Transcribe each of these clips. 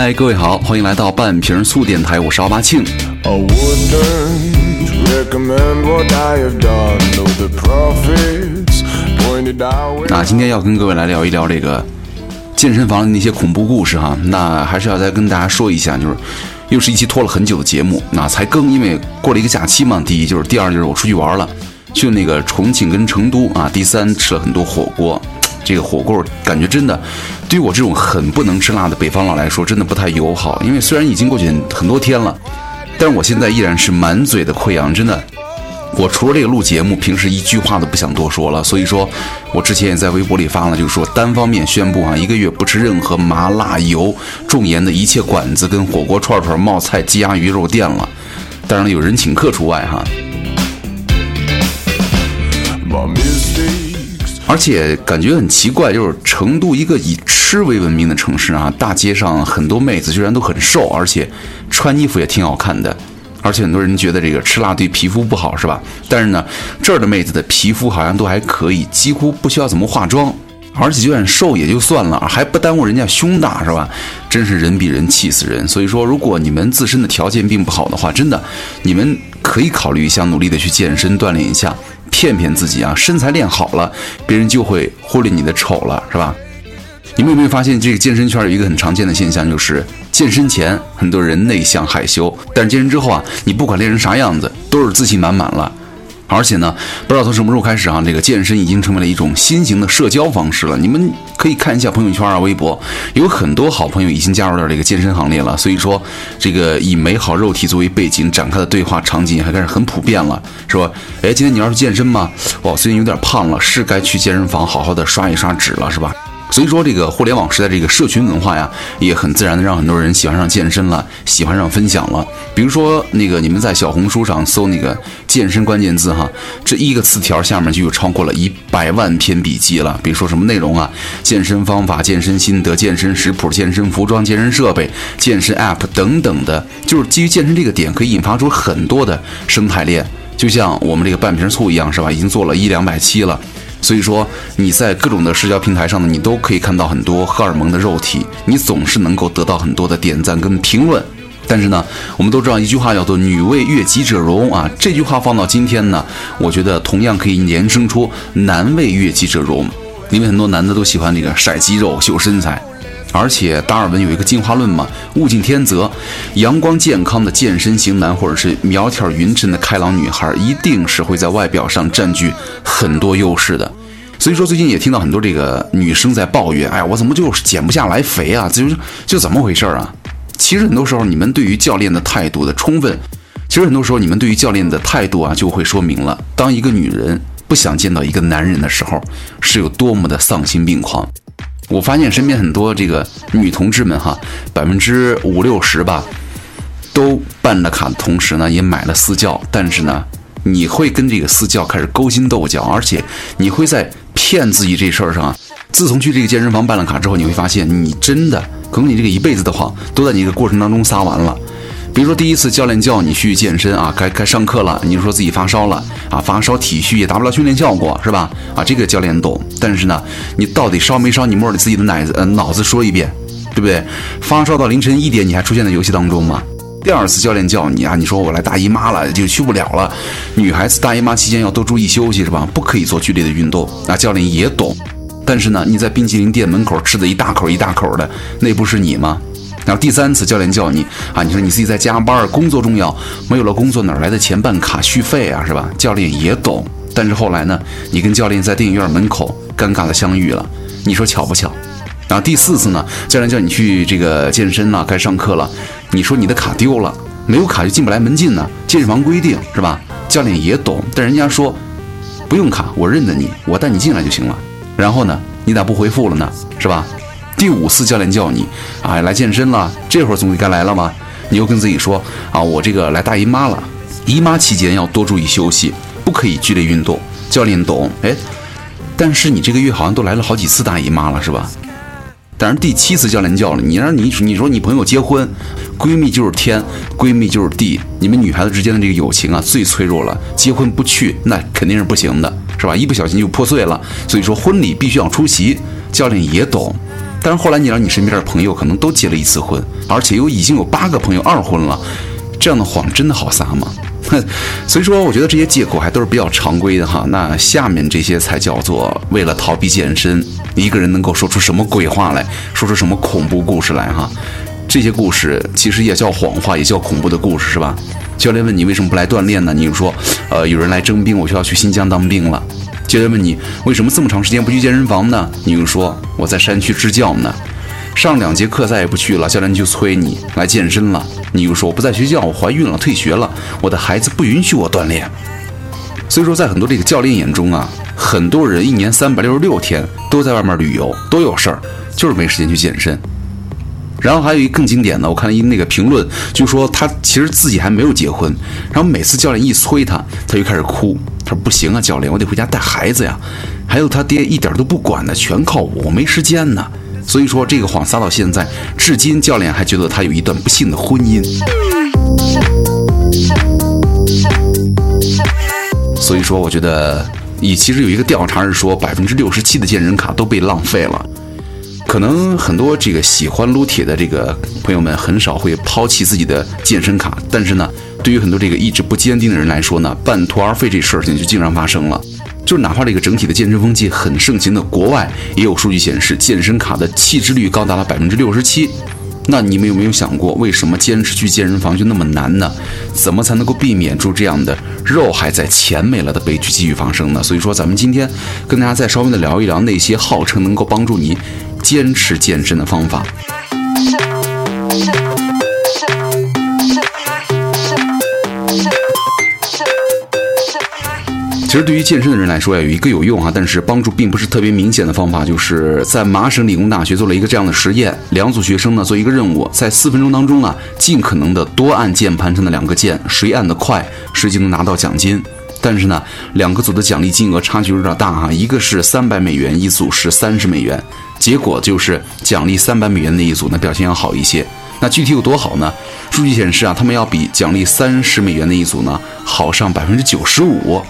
嗨，各位好，欢迎来到半瓶醋电台，我是奥巴庆。那今天要跟各位来聊一聊这个健身房的那些恐怖故事哈。那还是要再跟大家说一下，就是又是一期拖了很久的节目，那才更，因为过了一个假期嘛。第一就是，第二就是我出去玩了，去那个重庆跟成都啊。第三吃了很多火锅，这个火锅感觉真的对于我这种很不能吃辣的北方佬来说，真的不太友好。因为虽然已经过去很多天了，但是我现在依然是满嘴的溃疡，真的。我除了这个录节目，平时一句话都不想多说了。所以说，我之前也在微博里发了，就是说单方面宣布啊，一个月不吃任何麻辣油、重盐的一切馆子跟火锅、串串、冒菜、鸡鸭鱼肉店了。当然了，有人请客除外哈。而且感觉很奇怪，就是成都一个以吃为闻名的城市啊，大街上很多妹子居然都很瘦，而且穿衣服也挺好看的。而且很多人觉得这个吃辣对皮肤不好，是吧？但是呢，这儿的妹子的皮肤好像都还可以，几乎不需要怎么化妆，而且就算瘦也就算了，还不耽误人家胸大，是吧？真是人比人气死人。所以说，如果你们自身的条件并不好的话，真的，你们可以考虑一下，努力的去健身锻炼一下，骗骗自己啊，身材练好了，别人就会忽略你的丑了，是吧？你们有没有发现，这个健身圈有一个很常见的现象，就是健身前很多人内向害羞，但是健身之后啊，你不管练成啥样子，都是自信满满了。而且呢，不知道从什么时候开始啊，这个健身已经成为了一种新型的社交方式了。你们可以看一下朋友圈啊、微博，有很多好朋友已经加入到这个健身行列了。所以说，这个以美好肉体作为背景展开的对话场景还开始很普遍了，是吧？哎，今天你要是健身吗？哇，最近有点胖了，是该去健身房好好的刷一刷脂了，是吧？所以说，这个互联网时代这个社群文化呀，也很自然的让很多人喜欢上健身了，喜欢上分享了。比如说，那个你们在小红书上搜那个健身关键字哈，这一个词条下面就有超过了一百万篇笔记了。比如说什么内容啊，健身方法、健身心得、健身食谱、健身服装、健身设备、健身 App 等等的，就是基于健身这个点，可以引发出很多的生态链。就像我们这个半瓶醋一样，是吧？已经做了一两百期了。所以说你在各种的社交平台上呢，你都可以看到很多荷尔蒙的肉体，你总是能够得到很多的点赞跟评论。但是呢，我们都知道一句话叫做“女为悦己者容”啊，这句话放到今天呢，我觉得同样可以延伸出“男为悦己者容”，因为很多男的都喜欢这个晒肌肉、秀身材。而且达尔文有一个进化论嘛，物竞天择，阳光健康的健身型男或者是苗条匀称的开朗女孩，一定是会在外表上占据很多优势的。所以说，最近也听到很多这个女生在抱怨，哎呀，我怎么就是减不下来肥啊？就是就怎么回事啊？其实很多时候，你们对于教练的态度的充分，其实很多时候你们对于教练的态度啊，就会说明了，当一个女人不想见到一个男人的时候，是有多么的丧心病狂。我发现身边很多这个女同志们哈，百分之五六十吧，都办了卡的同时呢，也买了私教，但是呢，你会跟这个私教开始勾心斗角，而且你会在骗自己这事儿上啊。自从去这个健身房办了卡之后，你会发现，你真的可能你这个一辈子的谎都在你这个过程当中撒完了。比如说第一次教练叫你去健身啊，该该上课了，你就说自己发烧了啊，发烧体虚也达不到训练效果，是吧？啊，这个教练懂，但是呢，你到底烧没烧？你摸着自己的奶子呃脑子说一遍，对不对？发烧到凌晨一点，你还出现在游戏当中吗？第二次教练叫你啊，你说我来大姨妈了，就去不了了。女孩子大姨妈期间要多注意休息，是吧？不可以做剧烈的运动。啊，教练也懂，但是呢，你在冰淇淋店门口吃的一大口一大口的，那不是你吗？然后第三次教练叫你啊，你说你自己在加班，工作重要，没有了工作哪来的钱办卡续费啊，是吧？教练也懂，但是后来呢，你跟教练在电影院门口尴尬的相遇了，你说巧不巧？然后第四次呢，教练叫你去这个健身了，该上课了，你说你的卡丢了，没有卡就进不来门禁呢，健身房规定是吧？教练也懂，但人家说不用卡，我认得你，我带你进来就行了。然后呢，你咋不回复了呢？是吧？第五次教练叫你啊来健身了，这会儿总得该来了吗？你又跟自己说啊，我这个来大姨妈了，姨妈期间要多注意休息，不可以剧烈运动。教练懂，哎，但是你这个月好像都来了好几次大姨妈了，是吧？但是第七次教练叫了你，让你你说你朋友结婚，闺蜜就是天，闺蜜就是地，你们女孩子之间的这个友情啊最脆弱了，结婚不去那肯定是不行的。是吧？一不小心就破碎了。所以说婚礼必须要出席，教练也懂。但是后来你让你身边的朋友可能都结了一次婚，而且又已经有八个朋友二婚了，这样的谎真的好撒吗？所以说，我觉得这些借口还都是比较常规的哈。那下面这些才叫做为了逃避健身，一个人能够说出什么鬼话来，说出什么恐怖故事来哈。这些故事其实也叫谎话，也叫恐怖的故事，是吧？教练问你为什么不来锻炼呢？你就说，呃，有人来征兵，我就要去新疆当兵了。教练问你为什么这么长时间不去健身房呢？你又说我在山区支教呢。上两节课再也不去了，教练就催你来健身了。你又说我不在学校，我怀孕了，退学了，我的孩子不允许我锻炼。所以说，在很多这个教练眼中啊，很多人一年三百六十六天都在外面旅游，都有事儿，就是没时间去健身。然后还有一个更经典的，我看了一那个评论，就说他其实自己还没有结婚，然后每次教练一催他，他就开始哭。他说：“不行啊，教练，我得回家带孩子呀，还有他爹一点都不管的，全靠我，我没时间呢。”所以说这个谎撒到现在，至今教练还觉得他有一段不幸的婚姻。所以说，我觉得，以其实有一个调查是说，百分之六十七的健身卡都被浪费了。可能很多这个喜欢撸铁的这个朋友们很少会抛弃自己的健身卡，但是呢，对于很多这个意志不坚定的人来说呢，半途而废这事情就经常发生了。就是哪怕这个整体的健身风气很盛行的国外，也有数据显示健身卡的弃之率高达了百分之六十七。那你们有没有想过，为什么坚持去健身房就那么难呢？怎么才能够避免住这样的肉还在钱没了的悲剧继续发生呢？所以说，咱们今天跟大家再稍微的聊一聊那些号称能够帮助你坚持健身的方法。其实对于健身的人来说呀，有一个有用哈，但是帮助并不是特别明显的方法，就是在麻省理工大学做了一个这样的实验，两组学生呢做一个任务，在四分钟当中呢，尽可能的多按键盘上的两个键，谁按得快，谁就能拿到奖金。但是呢，两个组的奖励金额差距有点大哈，一个是三百美元，一组是三十美元，结果就是奖励三百美元那一组呢表现要好一些。那具体有多好呢？数据显示啊，他们要比奖励三十美元的一组呢好上百分之九十五。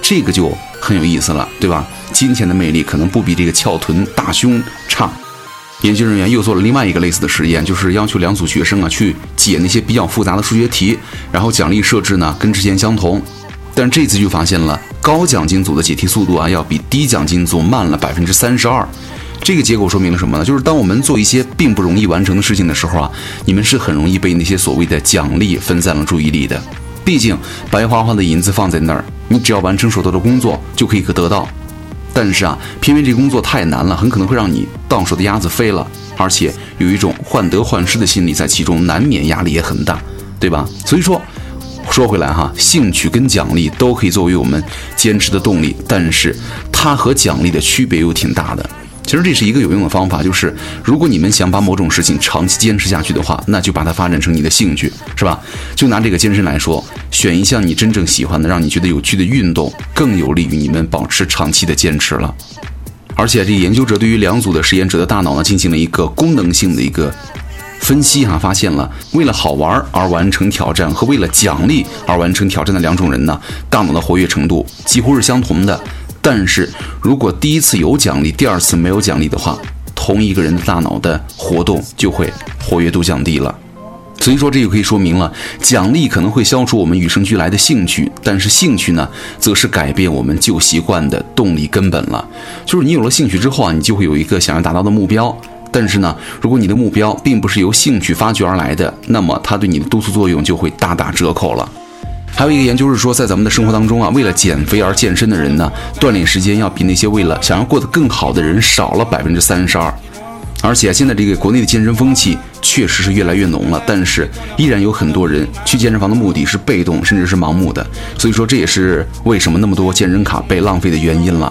这个就很有意思了，对吧？金钱的魅力可能不比这个翘臀大胸差。研究人员又做了另外一个类似的实验，就是要求两组学生啊去解那些比较复杂的数学题，然后奖励设置呢跟之前相同。但这次就发现了高奖金组的解题速度啊要比低奖金组慢了百分之三十二。这个结果说明了什么呢？就是当我们做一些并不容易完成的事情的时候啊，你们是很容易被那些所谓的奖励分散了注意力的。毕竟白花花的银子放在那儿，你只要完成手头的工作就可以得到。但是啊，偏偏这工作太难了，很可能会让你到手的鸭子飞了，而且有一种患得患失的心理在其中，难免压力也很大，对吧？所以说，说回来哈，兴趣跟奖励都可以作为我们坚持的动力，但是它和奖励的区别又挺大的。其实这是一个有用的方法，就是如果你们想把某种事情长期坚持下去的话，那就把它发展成你的兴趣，是吧？就拿这个健身来说，选一项你真正喜欢的、让你觉得有趣的运动，更有利于你们保持长期的坚持了。而且，这研究者对于两组的实验者的大脑呢，进行了一个功能性的一个分析，哈，发现了为了好玩而完成挑战和为了奖励而完成挑战的两种人呢，大脑的活跃程度几乎是相同的。但是如果第一次有奖励，第二次没有奖励的话，同一个人的大脑的活动就会活跃度降低了。所以说，这就可以说明了，奖励可能会消除我们与生俱来的兴趣，但是兴趣呢，则是改变我们旧习惯的动力根本了。就是你有了兴趣之后啊，你就会有一个想要达到的目标。但是呢，如果你的目标并不是由兴趣发掘而来的，那么它对你的督促作用就会大打折扣了。还有一个研究是说，在咱们的生活当中啊，为了减肥而健身的人呢，锻炼时间要比那些为了想要过得更好的人少了百分之三十二。而且现在这个国内的健身风气确实是越来越浓了，但是依然有很多人去健身房的目的是被动，甚至是盲目的。所以说，这也是为什么那么多健身卡被浪费的原因了。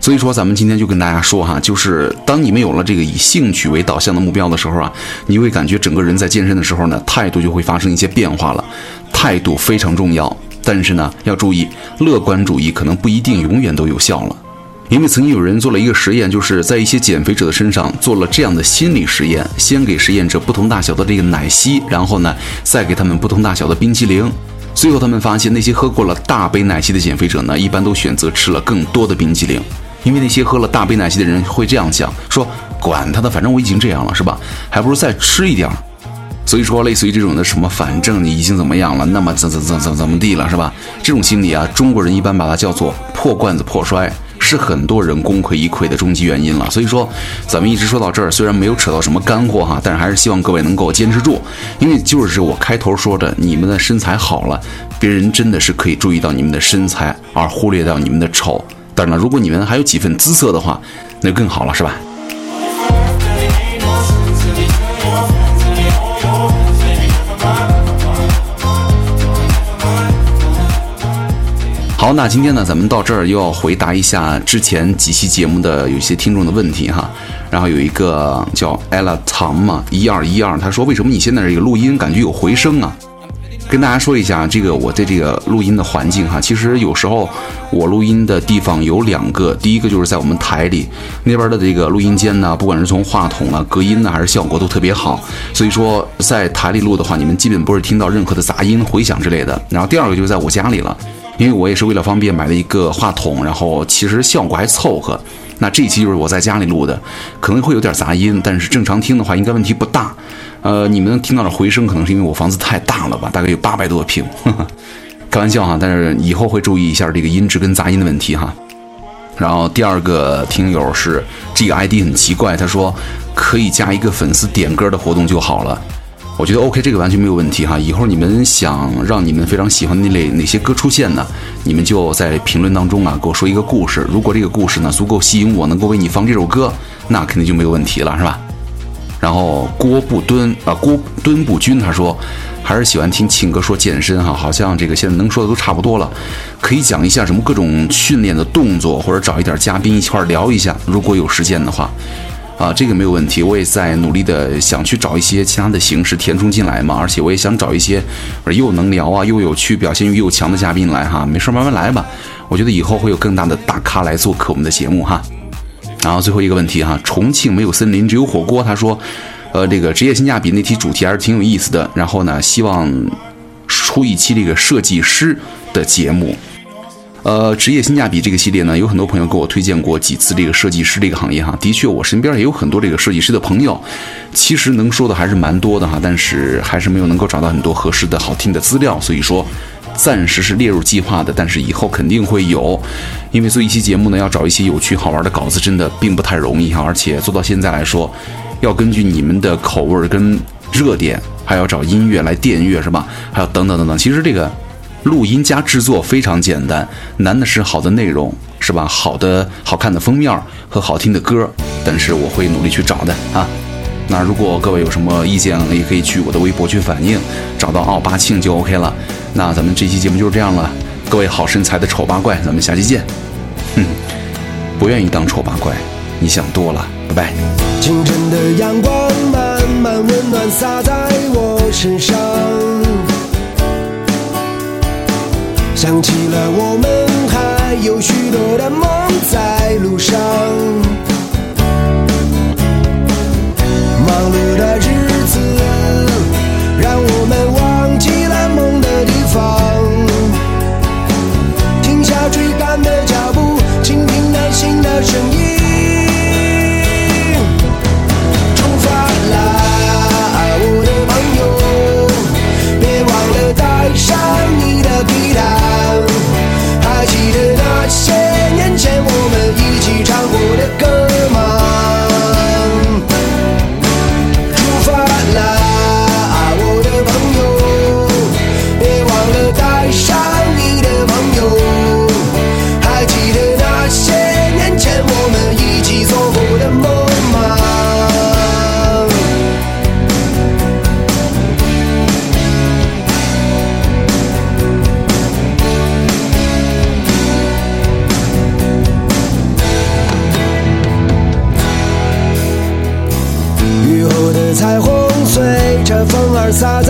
所以说，咱们今天就跟大家说哈，就是当你们有了这个以兴趣为导向的目标的时候啊，你会感觉整个人在健身的时候呢，态度就会发生一些变化了。态度非常重要，但是呢，要注意，乐观主义可能不一定永远都有效了。因为曾经有人做了一个实验，就是在一些减肥者的身上做了这样的心理实验：先给实验者不同大小的这个奶昔，然后呢，再给他们不同大小的冰淇淋。最后他们发现，那些喝过了大杯奶昔的减肥者呢，一般都选择吃了更多的冰激凌，因为那些喝了大杯奶昔的人会这样想：说管他的，反正我已经这样了，是吧？还不如再吃一点儿。所以说，类似于这种的什么，反正你已经怎么样了，那么怎怎怎怎怎么地了，是吧？这种心理啊，中国人一般把它叫做破罐子破摔，是很多人功亏一篑的终极原因了。所以说，咱们一直说到这儿，虽然没有扯到什么干货哈，但是还是希望各位能够坚持住，因为就是我开头说的，你们的身材好了，别人真的是可以注意到你们的身材，而忽略掉你们的丑。当然了，如果你们还有几分姿色的话，那就更好了，是吧？好，那今天呢，咱们到这儿又要回答一下之前几期节目的有些听众的问题哈。然后有一个叫 ella 唐嘛，一二一二，他说为什么你现在这个录音感觉有回声啊？跟大家说一下，这个我在这个录音的环境哈，其实有时候我录音的地方有两个，第一个就是在我们台里那边的这个录音间呢，不管是从话筒啊、隔音呢，还是效果都特别好，所以说在台里录的话，你们基本不会听到任何的杂音、回响之类的。然后第二个就是在我家里了。因为我也是为了方便买了一个话筒，然后其实效果还凑合。那这一期就是我在家里录的，可能会有点杂音，但是正常听的话应该问题不大。呃，你们能听到的回声，可能是因为我房子太大了吧，大概有八百多平，开玩笑哈。但是以后会注意一下这个音质跟杂音的问题哈。然后第二个听友是这个 ID 很奇怪，他说可以加一个粉丝点歌的活动就好了。我觉得 OK，这个完全没有问题哈。以后你们想让你们非常喜欢的那类哪些歌出现呢？你们就在评论当中啊，给我说一个故事。如果这个故事呢足够吸引我，能够为你放这首歌，那肯定就没有问题了，是吧？然后郭不敦啊，郭敦不军他说，还是喜欢听庆哥说健身哈，好像这个现在能说的都差不多了，可以讲一下什么各种训练的动作，或者找一点嘉宾一块聊一下，如果有时间的话。啊，这个没有问题，我也在努力的想去找一些其他的形式填充进来嘛，而且我也想找一些又能聊啊又有趣、表现欲又强的嘉宾来哈，没事慢慢来吧。我觉得以后会有更大的大咖来做客我们的节目哈。然后最后一个问题哈，重庆没有森林只有火锅，他说，呃，这个职业性价比那题主题还是挺有意思的，然后呢，希望出一期这个设计师的节目。呃，职业性价比这个系列呢，有很多朋友给我推荐过几次这个设计师这个行业哈。的确，我身边也有很多这个设计师的朋友，其实能说的还是蛮多的哈，但是还是没有能够找到很多合适的好听的资料，所以说暂时是列入计划的，但是以后肯定会有。因为做一期节目呢，要找一些有趣好玩的稿子，真的并不太容易哈，而且做到现在来说，要根据你们的口味跟热点，还要找音乐来电乐是吧？还有等等等等，其实这个。录音加制作非常简单，难的是好的内容，是吧？好的、好看的封面和好听的歌，但是我会努力去找的啊。那如果各位有什么意见，也可以去我的微博去反映，找到奥巴庆就 OK 了。那咱们这期节目就是这样了，各位好身材的丑八怪，咱们下期见。哼，不愿意当丑八怪，你想多了，拜拜。清晨的阳光慢慢温暖洒在我身上。想起了我们还有许多的梦在路上，洒在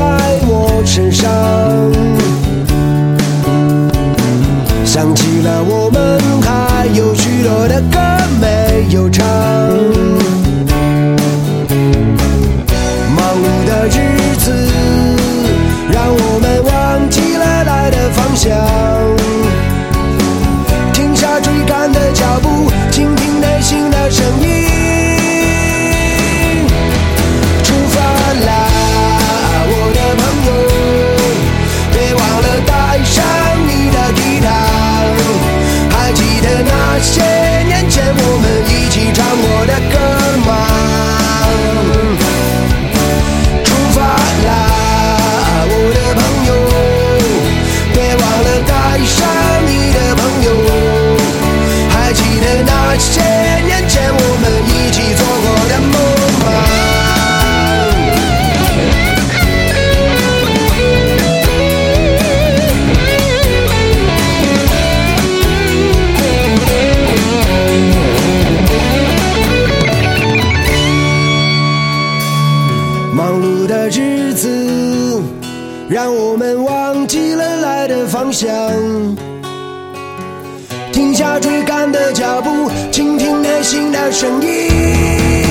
停下追赶的脚步，倾听内心的声音。